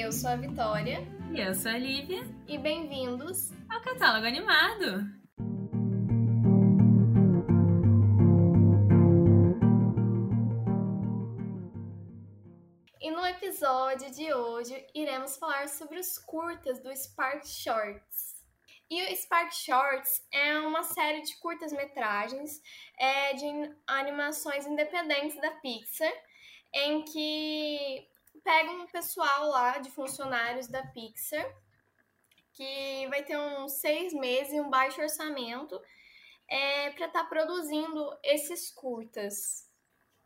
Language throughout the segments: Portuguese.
Eu sou a Vitória. E eu sou a Lívia. E bem-vindos ao Catálogo Animado. E no episódio de hoje iremos falar sobre os curtas do Spark Shorts. E o Spark Shorts é uma série de curtas-metragens é, de animações independentes da Pixar, em que pega um pessoal lá de funcionários da Pixar, que vai ter uns seis meses e um baixo orçamento é, para estar tá produzindo esses curtas.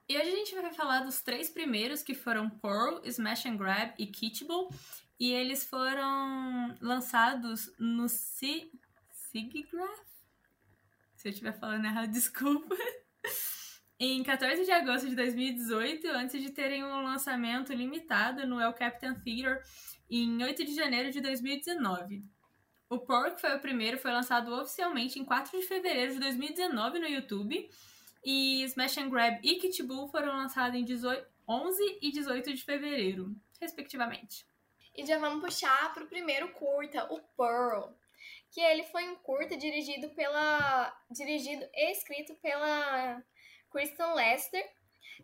E hoje a gente vai falar dos três primeiros, que foram Pearl, Smash and Grab e Kitchable. E eles foram lançados no SIGGRAPH. Se eu estiver falando errado, desculpa em 14 de agosto de 2018, antes de terem um lançamento limitado no El Capitan Theater em 8 de janeiro de 2019. O Pork foi o primeiro, foi lançado oficialmente em 4 de fevereiro de 2019 no YouTube. E Smash and Grab e Kit Bull foram lançados em 18, 11 e 18 de fevereiro, respectivamente. E já vamos puxar para o primeiro curta, o Pearl, que ele foi um curta dirigido pela dirigido e escrito pela Kristen Lester,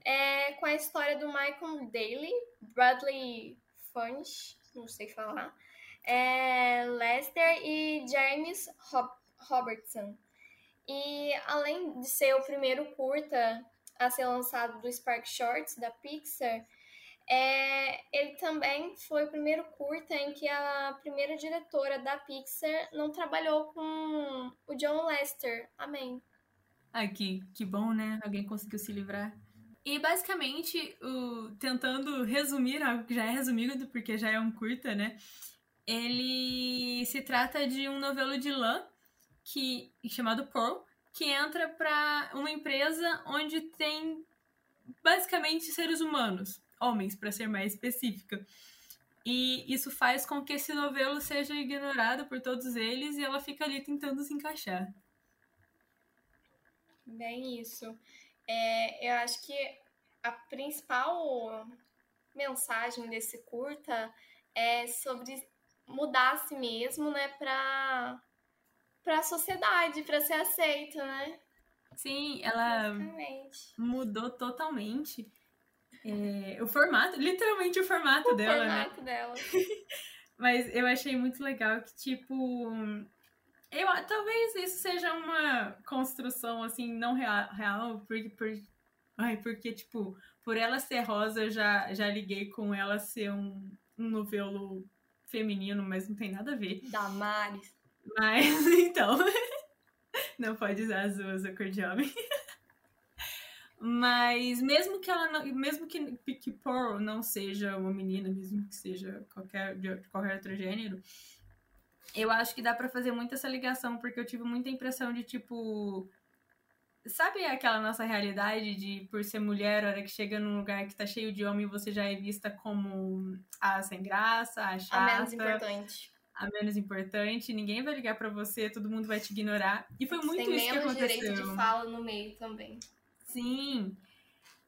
é, com a história do Michael Daly, Bradley Funch, não sei falar, é, Lester e James Robertson. E além de ser o primeiro curta a ser lançado do Spark Shorts da Pixar, é, ele também foi o primeiro curta em que a primeira diretora da Pixar não trabalhou com o John Lester. Amém. Ai, que, que bom, né? Alguém conseguiu se livrar. E basicamente, o, tentando resumir algo que já é resumido, porque já é um curta, né? Ele se trata de um novelo de lã que, chamado Pearl, que entra para uma empresa onde tem basicamente seres humanos, homens, para ser mais específica. E isso faz com que esse novelo seja ignorado por todos eles e ela fica ali tentando se encaixar. Bem isso. É, eu acho que a principal mensagem desse curta é sobre mudar a si mesmo, né, para para a sociedade, para ser aceito, né? Sim, ela mudou totalmente é, o formato, literalmente o formato o dela, né? formato né? dela. Mas eu achei muito legal que, tipo, eu, talvez isso seja uma construção, assim, não real, real porque, por, ai, porque, tipo, por ela ser rosa, eu já, já liguei com ela ser um, um novelo feminino, mas não tem nada a ver. Damares. Mas, então, não pode usar azul, a cor de homem. Mas mesmo que ela não, mesmo que, que Pearl não seja uma menina, mesmo que seja qualquer, de qualquer outro gênero, eu acho que dá para fazer muito essa ligação, porque eu tive muita impressão de tipo. Sabe aquela nossa realidade de, por ser mulher, a hora que chega num lugar que tá cheio de homem, você já é vista como a sem graça, a chata. A menos importante. A menos importante, ninguém vai ligar para você, todo mundo vai te ignorar. E foi muito Tem isso que aconteceu. Tem menos direito de fala no meio também. Sim.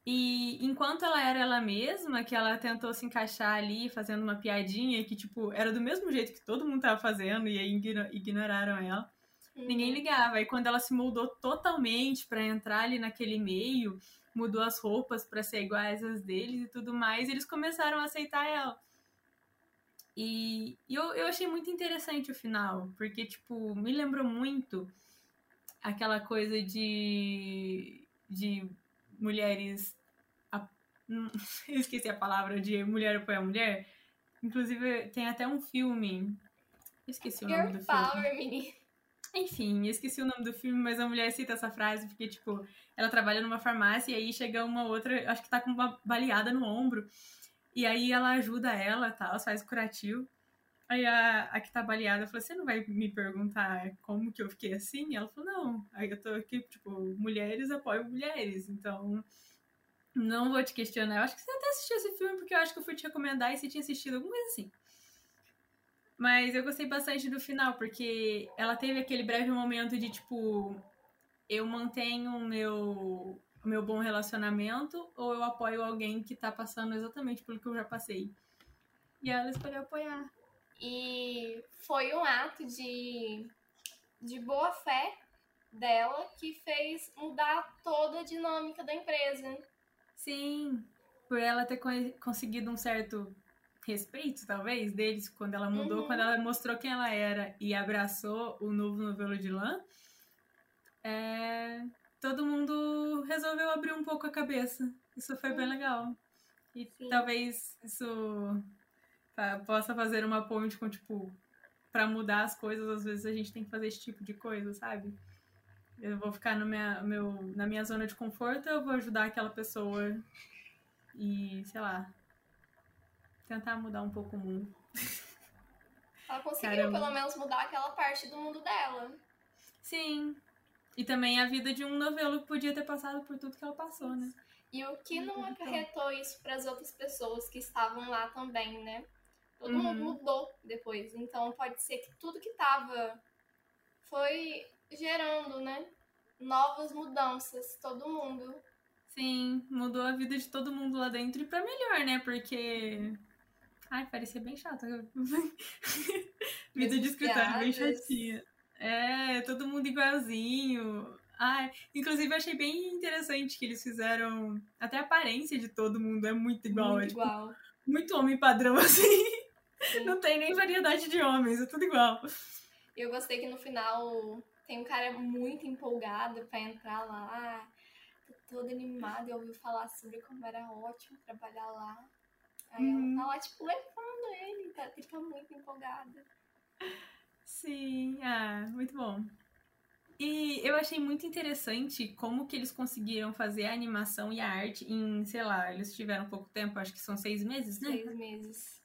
E enquanto ela era ela mesma, que ela tentou se encaixar ali, fazendo uma piadinha que, tipo, era do mesmo jeito que todo mundo tava fazendo, e aí ignoraram ela. Uhum. Ninguém ligava. E quando ela se moldou totalmente para entrar ali naquele meio, mudou as roupas para ser iguais às deles e tudo mais, eles começaram a aceitar ela. E, e eu, eu achei muito interessante o final, porque, tipo, me lembrou muito aquela coisa de, de mulheres. A, eu esqueci a palavra de mulher apoia mulher. Inclusive, tem até um filme. Eu esqueci o nome do power, filme. Enfim, esqueci o nome do filme, mas a mulher cita essa frase porque, tipo, ela trabalha numa farmácia e aí chega uma outra, acho que tá com uma baleada no ombro. E aí ela ajuda ela, tal, faz curativo. Aí a, a que tá baleada falou: Você não vai me perguntar como que eu fiquei assim? Ela falou: Não. Aí eu tô aqui, tipo, mulheres apoiam mulheres, então não vou te questionar. Eu acho que você até assistiu esse filme porque eu acho que eu fui te recomendar e você tinha assistido alguma coisa assim. Mas eu gostei bastante do final, porque ela teve aquele breve momento de tipo: eu mantenho o meu, o meu bom relacionamento ou eu apoio alguém que tá passando exatamente pelo que eu já passei. E ela escolheu apoiar. E foi um ato de, de boa fé dela que fez mudar toda a dinâmica da empresa. Sim, por ela ter conseguido um certo respeito, talvez, deles, quando ela mudou, uhum. quando ela mostrou quem ela era e abraçou o novo novelo de lã, é, todo mundo resolveu abrir um pouco a cabeça. Isso foi bem legal. E Sim. talvez isso possa fazer uma ponte com, tipo, para mudar as coisas, às vezes a gente tem que fazer esse tipo de coisa, sabe? Eu vou ficar no minha, meu, na minha zona de conforto, eu vou ajudar aquela pessoa e, sei lá, tentar mudar um pouco o mundo. Ela conseguiu Caramba. pelo menos mudar aquela parte do mundo dela. Sim. E também a vida de um novelo que podia ter passado por tudo que ela passou, né? E o que não acarretou isso para as outras pessoas que estavam lá também, né? Todo uhum. mundo mudou depois. Então pode ser que tudo que tava foi gerando, né? Novas mudanças, todo mundo. Sim, mudou a vida de todo mundo lá dentro e pra melhor, né? Porque. Ai, parecia bem chato. vida de escritório bem chatinha. É, todo mundo igualzinho. Ai, inclusive eu achei bem interessante que eles fizeram. Até a aparência de todo mundo é muito igual. Muito é, tipo, igual. Muito homem padrão, assim. Sim. Não tem nem variedade de homens, é tudo igual. Eu gostei que no final tem um cara muito empolgado pra entrar lá. Tô todo animado e ouviu falar sobre como era ótimo trabalhar lá. Aí uhum. ela tá lá, tipo, levando ele, tá, ele tá muito empolgado. Sim, ah, muito bom. E eu achei muito interessante como que eles conseguiram fazer a animação e a arte em, sei lá, eles tiveram pouco tempo, acho que são seis meses, né? Seis meses.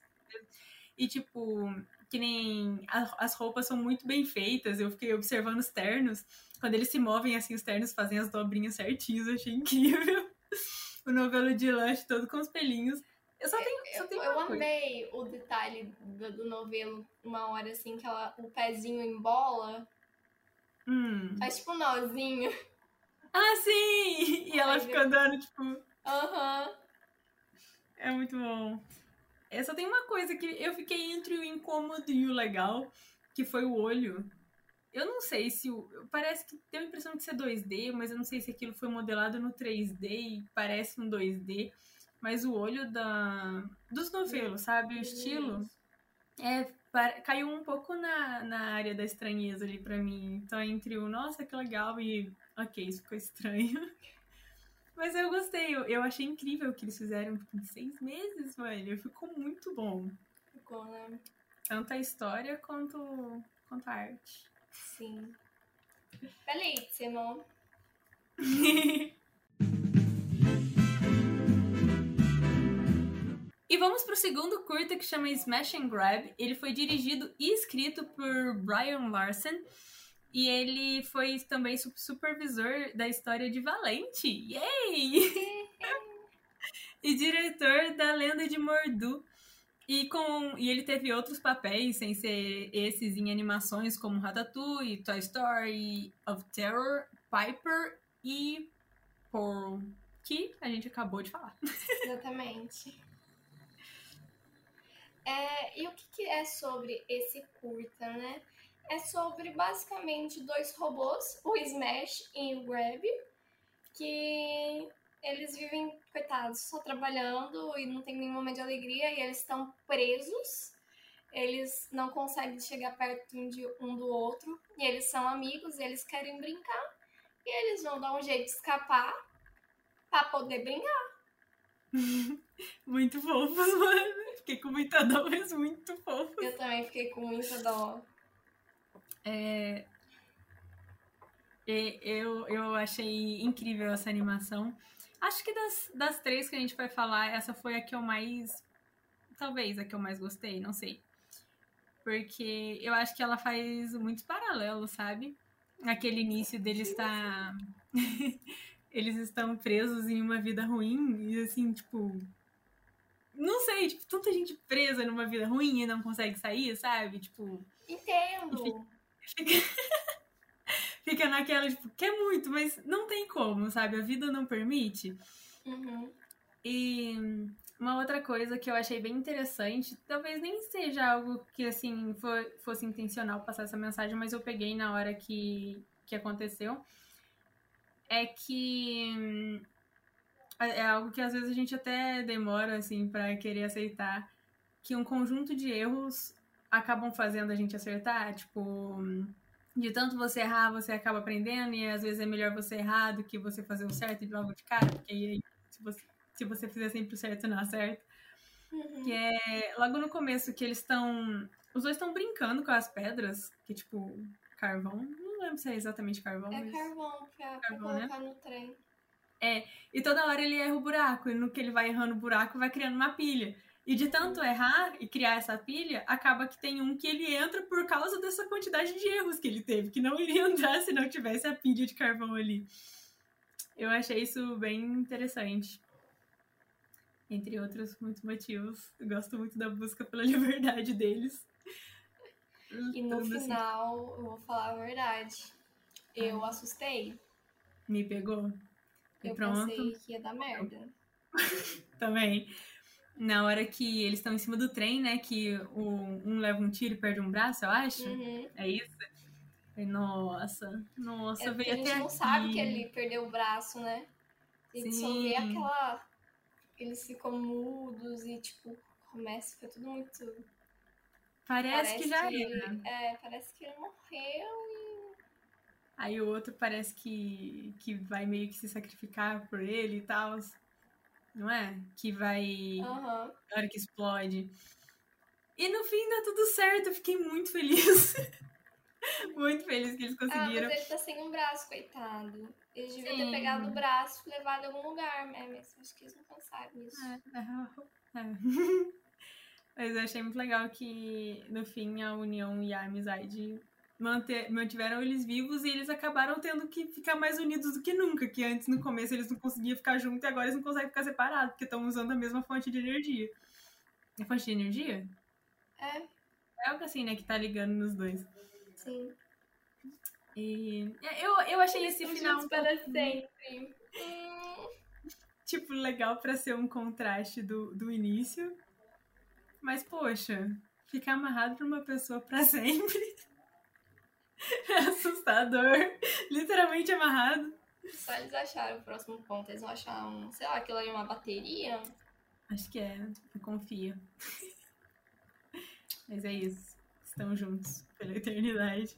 E, tipo, que nem as roupas são muito bem feitas. Eu fiquei observando os ternos. Quando eles se movem assim, os ternos fazem as dobrinhas certinhos. Eu achei incrível. o novelo de Lush todo com os pelinhos. Eu só tenho, só tenho eu, eu amei o detalhe do, do, novelo, uma hora assim, que ela, o pezinho embola. Hum. Faz tipo um nozinho. Ah, sim! E ela Ai, fica andando, tipo. Aham. Uhum. É muito bom. Eu só tem uma coisa que eu fiquei entre o incômodo e o legal, que foi o olho. Eu não sei se. Parece que tem a impressão de ser 2D, mas eu não sei se aquilo foi modelado no 3D e parece um 2D. Mas o olho da, dos novelos, sabe? O estilo. É, caiu um pouco na, na área da estranheza ali pra mim. Então, entre o nossa, que legal e ok, isso ficou estranho. Mas eu gostei, eu, eu achei incrível o que eles fizeram tipo, em seis meses, velho. Ficou muito bom. Ficou, né? Tanto a história quanto, quanto a arte. Sim. Belíssimo. E vamos pro segundo curta que chama Smash and Grab. Ele foi dirigido e escrito por Brian Larson. E ele foi também supervisor da história de Valente. Yay! e diretor da Lenda de Mordu. E, com, e ele teve outros papéis, sem ser esses em animações como Ratatouille, Toy Story, of Terror, Piper e Pearl, que a gente acabou de falar. Exatamente. É, e o que, que é sobre esse curta, né? É sobre basicamente dois robôs, o Smash e o Grab, que eles vivem, coitados, só trabalhando e não tem nenhum momento de alegria e eles estão presos. Eles não conseguem chegar perto de um do outro e eles são amigos e eles querem brincar e eles vão dar um jeito de escapar para poder brincar. muito fofos, mano. Fiquei com muita dó, mas muito fofos. Eu também fiquei com muita dó. É, eu, eu achei incrível essa animação. Acho que das, das três que a gente vai falar, essa foi a que eu mais. Talvez a que eu mais gostei, não sei. Porque eu acho que ela faz muitos paralelos, sabe? Aquele início deles estar. eles estão presos em uma vida ruim e assim, tipo. Não sei, tipo, tanta gente presa numa vida ruim e não consegue sair, sabe? Tipo. Entendo. Fica, fica naquela, tipo, quer muito, mas não tem como, sabe? A vida não permite. Uhum. E Uma outra coisa que eu achei bem interessante, talvez nem seja algo que assim fosse intencional passar essa mensagem, mas eu peguei na hora que, que aconteceu, é que hum, é algo que às vezes a gente até demora assim para querer aceitar que um conjunto de erros acabam fazendo a gente acertar, tipo, de tanto você errar, você acaba aprendendo e às vezes é melhor você errar do que você fazer o certo de logo de cara, porque aí se você, se você fizer sempre o certo, não acerta. Uhum. Que é logo no começo que eles estão. Os dois estão brincando com as pedras, que tipo, carvão. Não lembro se é exatamente carvão. É mas... carvão, pra, carvão, pra colocar né? no trem. É, e toda hora ele erra o buraco, e no que ele vai errando o buraco, vai criando uma pilha. E de tanto errar e criar essa pilha, acaba que tem um que ele entra por causa dessa quantidade de erros que ele teve, que não iria entrar se não tivesse a pilha de carvão ali. Eu achei isso bem interessante. Entre outros muitos motivos. Eu gosto muito da busca pela liberdade deles. E no Tudo final, assim. eu vou falar a verdade. Eu assustei. Me pegou? E eu pronto. pensei que ia dar merda. Também. Na hora que eles estão em cima do trem, né? Que o, um leva um tiro e perde um braço, eu acho. Uhum. É isso? Nossa, nossa, é, veio até A gente não aqui. sabe que ele perdeu o braço, né? A gente Sim. só vê aquela... Eles ficam mudos e, tipo, começa, fica tudo muito... Parece, parece que já que, era. É, parece que ele morreu e... Aí o outro parece que, que vai meio que se sacrificar por ele e tal não é? Que vai. Uhum. Na hora que explode. E no fim dá tudo certo, eu fiquei muito feliz. muito feliz que eles conseguiram. Ah, mas ele tá sem um braço, coitado. Eles deviam ter pegado o braço e levado em algum lugar, né? Mas acho que eles não pensaram nisso. É, é. é. mas eu achei muito legal que, no fim, a união e a amizade manter, mantiveram eles vivos e eles acabaram tendo que ficar mais unidos do que nunca, que antes no começo eles não conseguiam ficar juntos e agora eles não conseguem ficar separados, porque estão usando a mesma fonte de energia. É fonte de energia? É. É algo assim, né, que tá ligando nos dois. Sim. E é, eu, eu achei esse final. para sempre. tipo, legal para ser um contraste do, do início. Mas, poxa, ficar amarrado pra uma pessoa para sempre. É assustador. Literalmente amarrado. Só eles acharam o próximo ponto. Eles vão achar um, sei lá, aquilo ali é uma bateria. Acho que é, eu confio. Mas é isso. Estão juntos pela eternidade.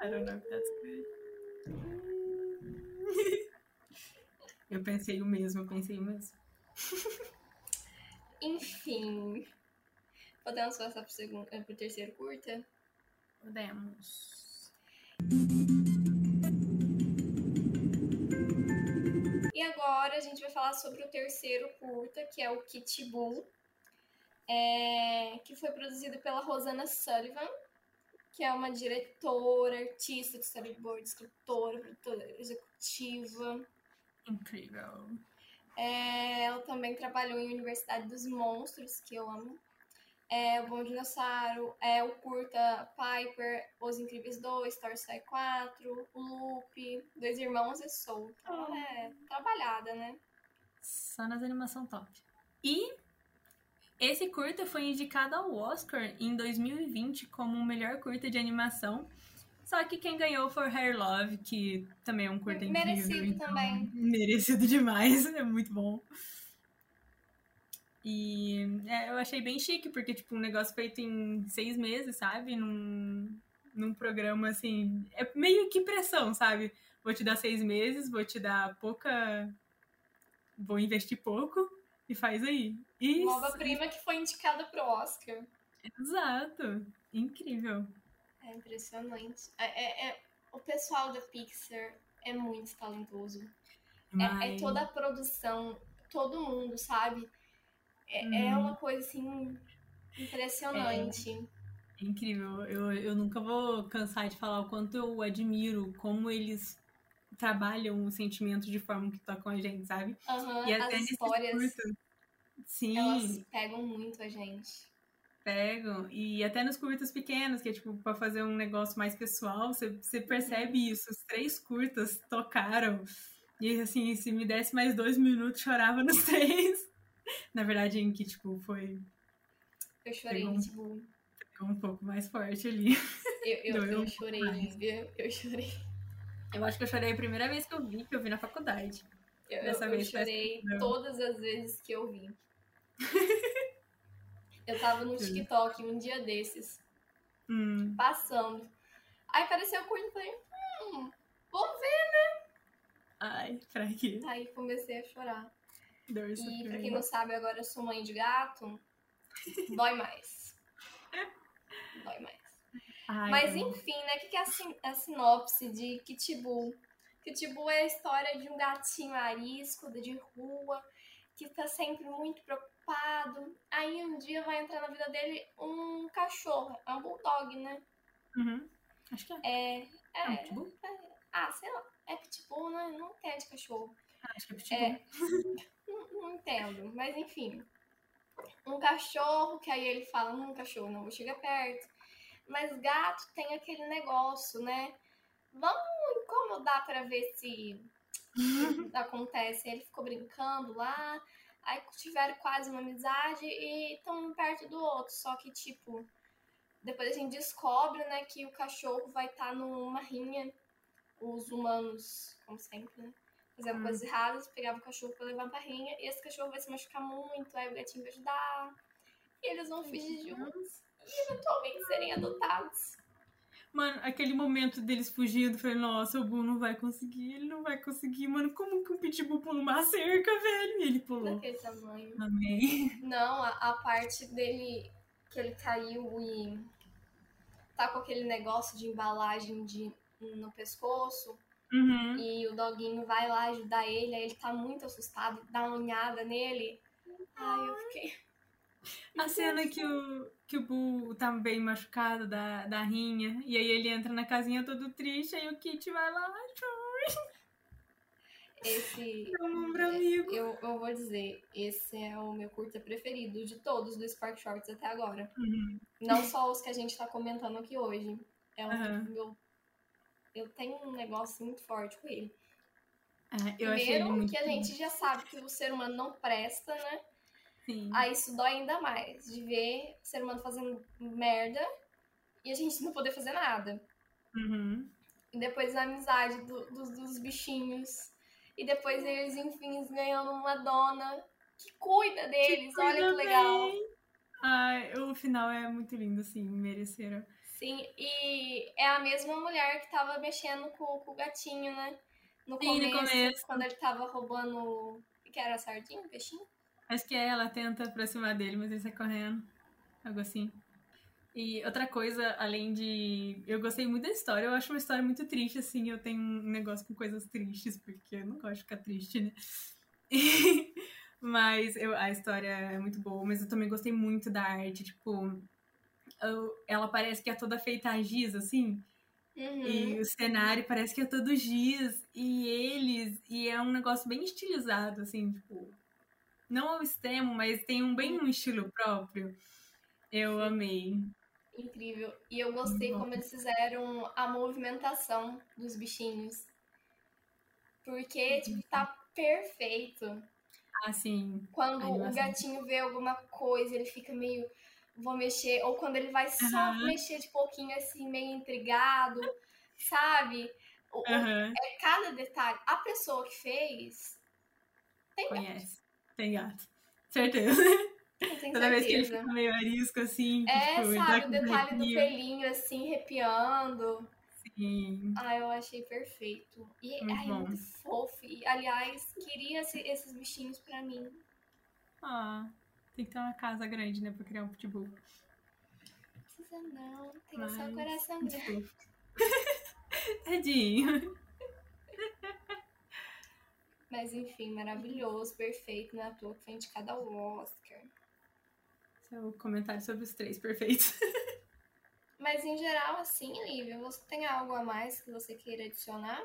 I don't know if that's good. Eu pensei o mesmo, eu pensei o mesmo. Enfim. Podemos passar pro, segundo, pro terceiro curta? Podemos. E agora a gente vai falar sobre o terceiro curta, que é o Kit Bull, é, que foi produzido pela Rosana Sullivan, que é uma diretora, artista de storyboard, escritora, produtora executiva. Incrível. É, ela também trabalhou em Universidade dos Monstros, que eu amo é, O Bom Dinossauro, é, o curta Piper, Os Incríveis 2, Toy Story 4, o Loop, Dois Irmãos e Soul. Então oh. é trabalhada, né? Só nas animação top. E esse curta foi indicado ao Oscar em 2020 como o melhor curta de animação. Só que quem ganhou foi Hair Love, que também é um curta incrível. Merecido então, também. Merecido demais, é muito bom. E é, eu achei bem chique, porque, tipo, um negócio feito em seis meses, sabe? Num, num programa, assim, é meio que pressão, sabe? Vou te dar seis meses, vou te dar pouca... Vou investir pouco e faz aí. Isso. Nova prima que foi indicada pro Oscar. Exato. Incrível. É impressionante. É, é, é o pessoal da Pixar é muito talentoso. Mas... É, é toda a produção, todo mundo, sabe? É, hum. é uma coisa assim impressionante. É, é incrível. Eu, eu nunca vou cansar de falar o quanto eu admiro como eles trabalham o sentimento de forma que tocam a gente, sabe? Uhum, e até as histórias. Sim. Elas pegam muito a gente. Pegam. E até nos curtas pequenos, que é tipo, pra fazer um negócio mais pessoal, você, você percebe uhum. isso. Os três curtas tocaram. E assim, se me desse mais dois minutos, chorava nos três. Na verdade, em que, tipo, foi. Eu chorei, um- tipo. Pegou um pouco mais forte ali. Eu, eu, eu chorei, mais. Eu chorei. Eu acho que eu chorei a primeira vez que eu vi, que eu vi na faculdade. Eu, Dessa eu, vez eu chorei todas as vezes que eu vi. eu tava no. TikTok um dia desses, Hum. passando. Aí apareceu o curto e falei, hum, vamos ver. Ai, pra quê? Aí comecei a chorar. E pra quem não sabe, agora eu sou mãe de gato. Dói mais. Dói mais. Ai, Mas enfim, né? O que que é a, sin- a sinopse de Kitbull? Kitbull é a história de um gatinho arisco de rua que tá sempre muito preocupado. Aí um dia vai entrar na vida dele um cachorro, é um bulldog, né? Uhum. Acho que é. É. É um É. pitbull? Ah, sei lá. É pitbull, né? Não entende cachorro. Ah, acho que é pitbull. É. Não, não entendo, mas enfim. Um cachorro, que aí ele fala, um cachorro, não vou chegar perto. Mas gato tem aquele negócio, né? Vamos incomodar pra ver se acontece. Ele ficou brincando lá, aí tiveram quase uma amizade e estão um perto do outro. Só que, tipo, depois a gente descobre, né, que o cachorro vai estar numa rinha. Os humanos, como sempre, né? Fizeram Hum. coisas erradas, pegava o cachorro pra levar pra rinha, e esse cachorro vai se machucar muito, aí o gatinho vai ajudar. E eles vão fugir juntos e eventualmente serem adotados. Mano, aquele momento deles fugindo, eu falei, nossa, o Boo não vai conseguir, ele não vai conseguir, mano. Como que um pitbull pula uma cerca, velho? E ele pulou. Daquele tamanho. Amém. Não, a, a parte dele que ele caiu e tá com aquele negócio de embalagem de, no pescoço Uhum. e o doguinho vai lá ajudar ele, aí ele tá muito assustado, dá uma unhada nele. Ai, eu fiquei. A cena que o, que o Boo tá bem machucado da, da rinha, e aí ele entra na casinha todo triste, aí o Kit vai lá, Esse. um ombro amigo. Eu, eu vou dizer, esse é o meu curta preferido de todos do Spark Shorts até agora. Uhum. Não só os que a gente tá comentando aqui hoje. É um Aham. meu. Eu tenho um negócio muito forte com ele. É, ele Primeiro, muito que a gente já sabe que o ser humano não presta, né? Sim. Aí isso dói ainda mais, de ver o ser humano fazendo merda e a gente não poder fazer nada. Uhum. E depois a amizade do- dos, dos bichinhos. E depois eles, enfim, ganhando uma dona que cuida deles. Olha que legal. bem. Ai, o final é muito lindo, assim, mereceram. Sim, e é a mesma mulher que tava mexendo com, com o gatinho, né? No Sim, no começo, começo. quando ele tava roubando. Que era sardinha? o Peixinho? Acho que é, ela tenta aproximar dele, mas ele sai correndo. Algo assim. E outra coisa, além de. Eu gostei muito da história, eu acho uma história muito triste, assim. Eu tenho um negócio com coisas tristes, porque eu não gosto de ficar triste, né? mas eu- a história é muito boa, mas eu também gostei muito da arte. Tipo, ela parece que é toda feita a giz, assim. Uhum. E o cenário parece que é todo giz. E eles. E é um negócio bem estilizado, assim, tipo. Não ao extremo, mas tem um bem um estilo próprio. Eu amei. Incrível. E eu gostei como eles fizeram a movimentação dos bichinhos. Porque, tipo, tá perfeito. Assim. Quando o gatinho vê alguma coisa, ele fica meio. Vou mexer. Ou quando ele vai só Aham. mexer de pouquinho, assim, meio intrigado. Sabe? O- Aham. é cada detalhe. A pessoa que fez. Tem gato, Conhece. Tem gato. Certeza. Toda vez que ele fica meio arisco, assim. É, tipo, ele sabe, o detalhe do pelinho, assim, arrepiando. Sim. Ah, eu achei perfeito. E Muito ai, é muito fofo. E, aliás, queria esse- esses bichinhos pra mim. Ah, tem que ter uma casa grande, né, pra criar um pitbull. Não precisa não, tem só Mas- o coração Muito grande. Tadinho. Mas enfim, maravilhoso, perfeito, né? À toa que foi indicado ao Oscar. É o comentário sobre os três perfeitos. Mas em geral, assim, Lívia, você tem algo a mais que você queira adicionar?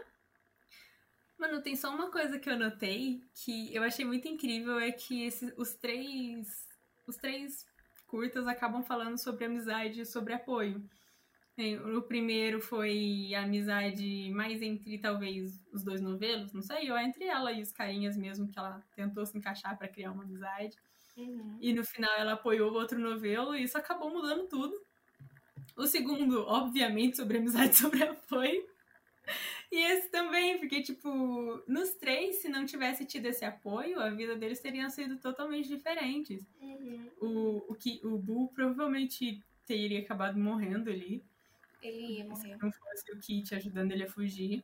Mano, tem só uma coisa que eu notei que eu achei muito incrível é que esses, os três os três curtas acabam falando sobre amizade e sobre apoio. Tem- O primeiro foi a amizade mais entre talvez os dois novelos, não sei, ou entre ela e os carinhas mesmo que ela tentou se encaixar pra criar uma amizade. Uhum. E no final ela apoiou o outro novelo e isso acabou mudando tudo. O segundo, obviamente, sobre amizade sobre apoio. E esse também, porque, tipo, nos três, se não tivesse tido esse apoio, a vida deles teria sido totalmente diferentes. Uhum. O, o, que, o Boo provavelmente teria acabado morrendo ali. Ele ia Se morrer. não fosse o Kit ajudando ele a fugir.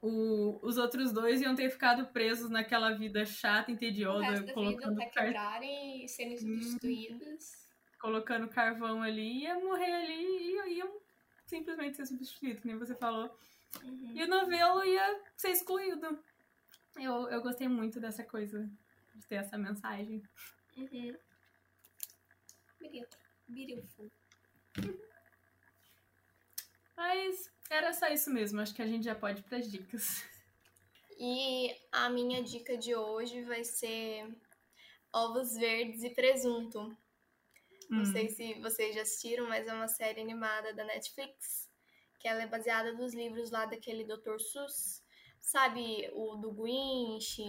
O, os outros dois iam ter ficado presos naquela vida chata, entediosa, da vida colocando, até quebrarem e serem substituídos. colocando carvão ali, ia morrer ali e iam simplesmente ser substituídos, que nem você falou. Uhum. E o novelo ia ser excluído. Eu, eu gostei muito dessa coisa, de ter essa mensagem. Uhum. Bonito. Beautiful. Mas era só isso mesmo, acho que a gente já pode ir pras dicas. E a minha dica de hoje vai ser ovos verdes e presunto. Não Hum. sei se vocês já assistiram, mas é uma série animada da Netflix, que ela é baseada nos livros lá daquele Dr. Seuss, sabe, o do Grinch.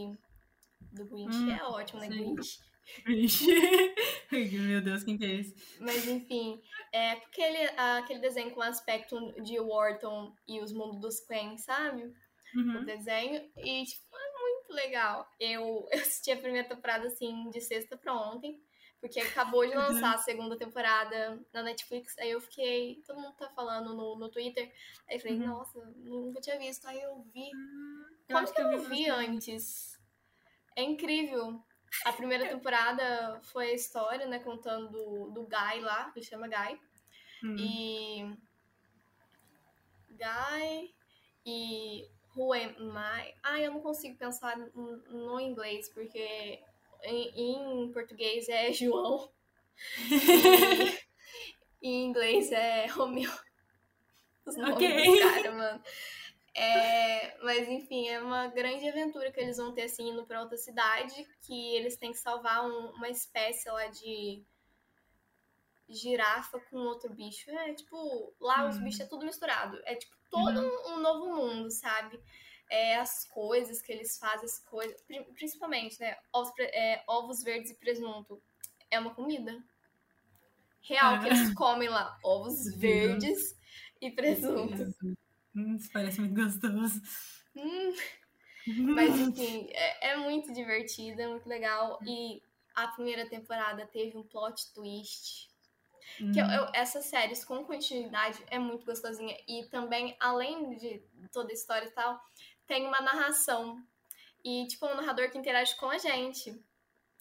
Do Grinch Hum, é ótimo, né, sim. Grinch? Vixe. Meu Deus, quem que é esse? Mas enfim, é porque ele, aquele desenho com aspecto de Wharton e os mundos dos Quen, sabe? O Uhum. desenho. E, tipo, é muito legal. Eu, eu assisti a primeira temporada, assim, de sexta pra ontem. Porque acabou de Meu lançar a segunda temporada na Netflix. Aí eu fiquei. Todo mundo tá falando no, no Twitter. Aí eu falei, Uhum. nossa, nunca tinha visto. Aí eu vi. Eu Como que eu não vi antes? É incrível. A primeira temporada foi a história, né? Contando do, do Guy lá, que chama Guy. Hum. E. Guy e Who Am I? Ah, eu não consigo pensar no inglês, porque em, em português é João. E em inglês é Romeu. Os nomes Ok. dos caras, mano. É, mas enfim, é uma grande aventura que eles vão ter assim indo pra outra cidade, que eles têm que salvar um- uma espécie lá de girafa com outro bicho. É tipo, lá os Hum. bichos é tudo misturado. É tipo todo um, um novo mundo, sabe? É, as coisas que eles fazem, as coisas. pri- Principalmente, né? Ovos, é, ovos verdes e presunto. É uma comida. Real que eles comem lá. Ovos verdes e presunto. Hum, isso parece muito gostoso. Hum, mas enfim, é, é muito divertido, é muito legal. E a primeira temporada teve um plot twist. Que eu- Hum. eu- essas séries com continuidade é muito gostosinha. E também, além de toda a história e tal, tem uma narração. E, tipo, um narrador que interage com a gente.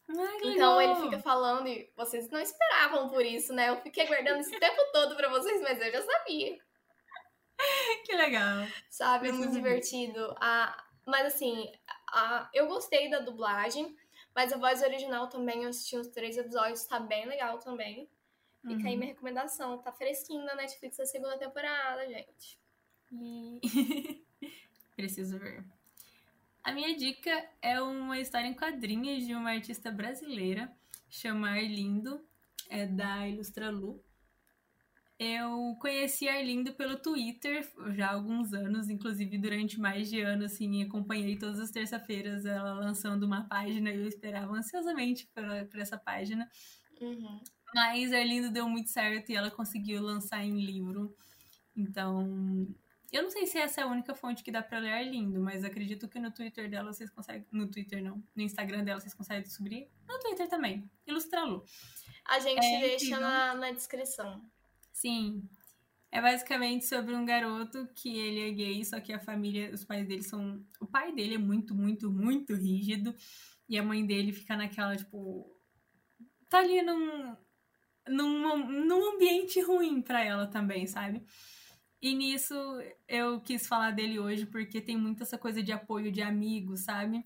Ai, Então ele legal. fica falando e vocês não esperavam por isso, né? Eu fiquei guardando esse tempo todo pra vocês, mas eu já sabia. Que legal. Sabe? É muito divertido. Ah, mas assim, a, eu gostei da dublagem, mas a voz original também, eu assisti uns três episódios, tá bem legal também. Fica aí Uhum. minha recomendação. Tá fresquinho na Netflix a segunda temporada, gente. E- Preciso ver. A minha dica é uma história em quadrinhos de uma artista brasileira, chama Arlindo, é da Ilustralu. Eu conheci a Arlindo pelo Twitter já há alguns anos, inclusive durante mais de ano, assim, acompanhei todas as terça-feiras ela lançando uma página e eu esperava ansiosamente por, por essa página. Uhum. Mas Arlindo deu muito certo e ela conseguiu lançar em livro. Então, eu não sei se essa é a única fonte que dá pra ler Arlindo, mas acredito que no Twitter dela vocês conseguem. No Twitter não. No Instagram dela vocês conseguem descobrir. No Twitter também. Ilustralu. A gente É deixa incrível. na, na descrição. Sim. É basicamente sobre um garoto que ele é gay, só que a família, os pais dele são. O pai dele é muito, muito, muito rígido. E a mãe dele fica naquela, tipo. Tá ali num. Num, num ambiente ruim pra ela também, sabe? E nisso eu quis falar dele hoje porque tem muito essa coisa de apoio de amigos, sabe?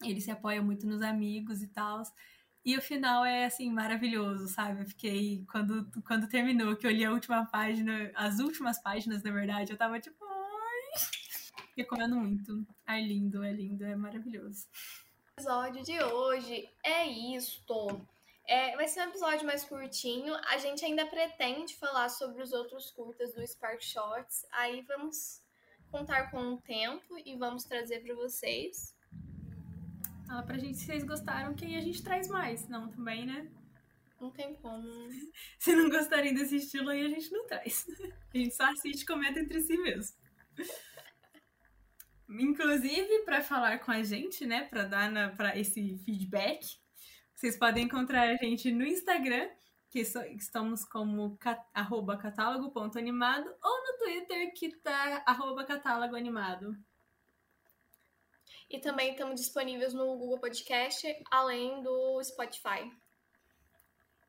Ele se apoia muito nos amigos e tal. E o final é, assim, maravilhoso, sabe? Eu fiquei, quando, quando terminou, que eu li a última página, as últimas páginas, na verdade, eu tava tipo, ai. Recomendo muito. É lindo, é lindo, é maravilhoso. O episódio de hoje é isto. É, vai ser um episódio mais curtinho. A gente ainda pretende falar sobre os outros curtas do Spark Shots. Aí vamos contar com o tempo e vamos trazer para vocês. Fala pra gente se vocês gostaram, quem a gente traz mais. Não, também, né? Não tem como. Se não gostarem desse estilo aí, a gente não traz. A gente só assiste e comenta entre si mesmo. Inclusive, para falar com a gente, né, para dar na, pra esse feedback, vocês podem encontrar a gente no Instagram, que so, estamos como cat, arroba catálogo.animado, ou no Twitter, que tá arroba catálogo animado. E também estamos disponíveis no Google Podcast, além do Spotify.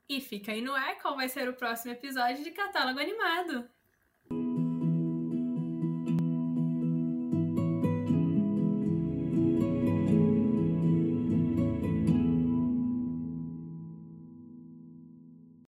E fica aí no ar qual vai ser o próximo episódio de Catálogo Animado.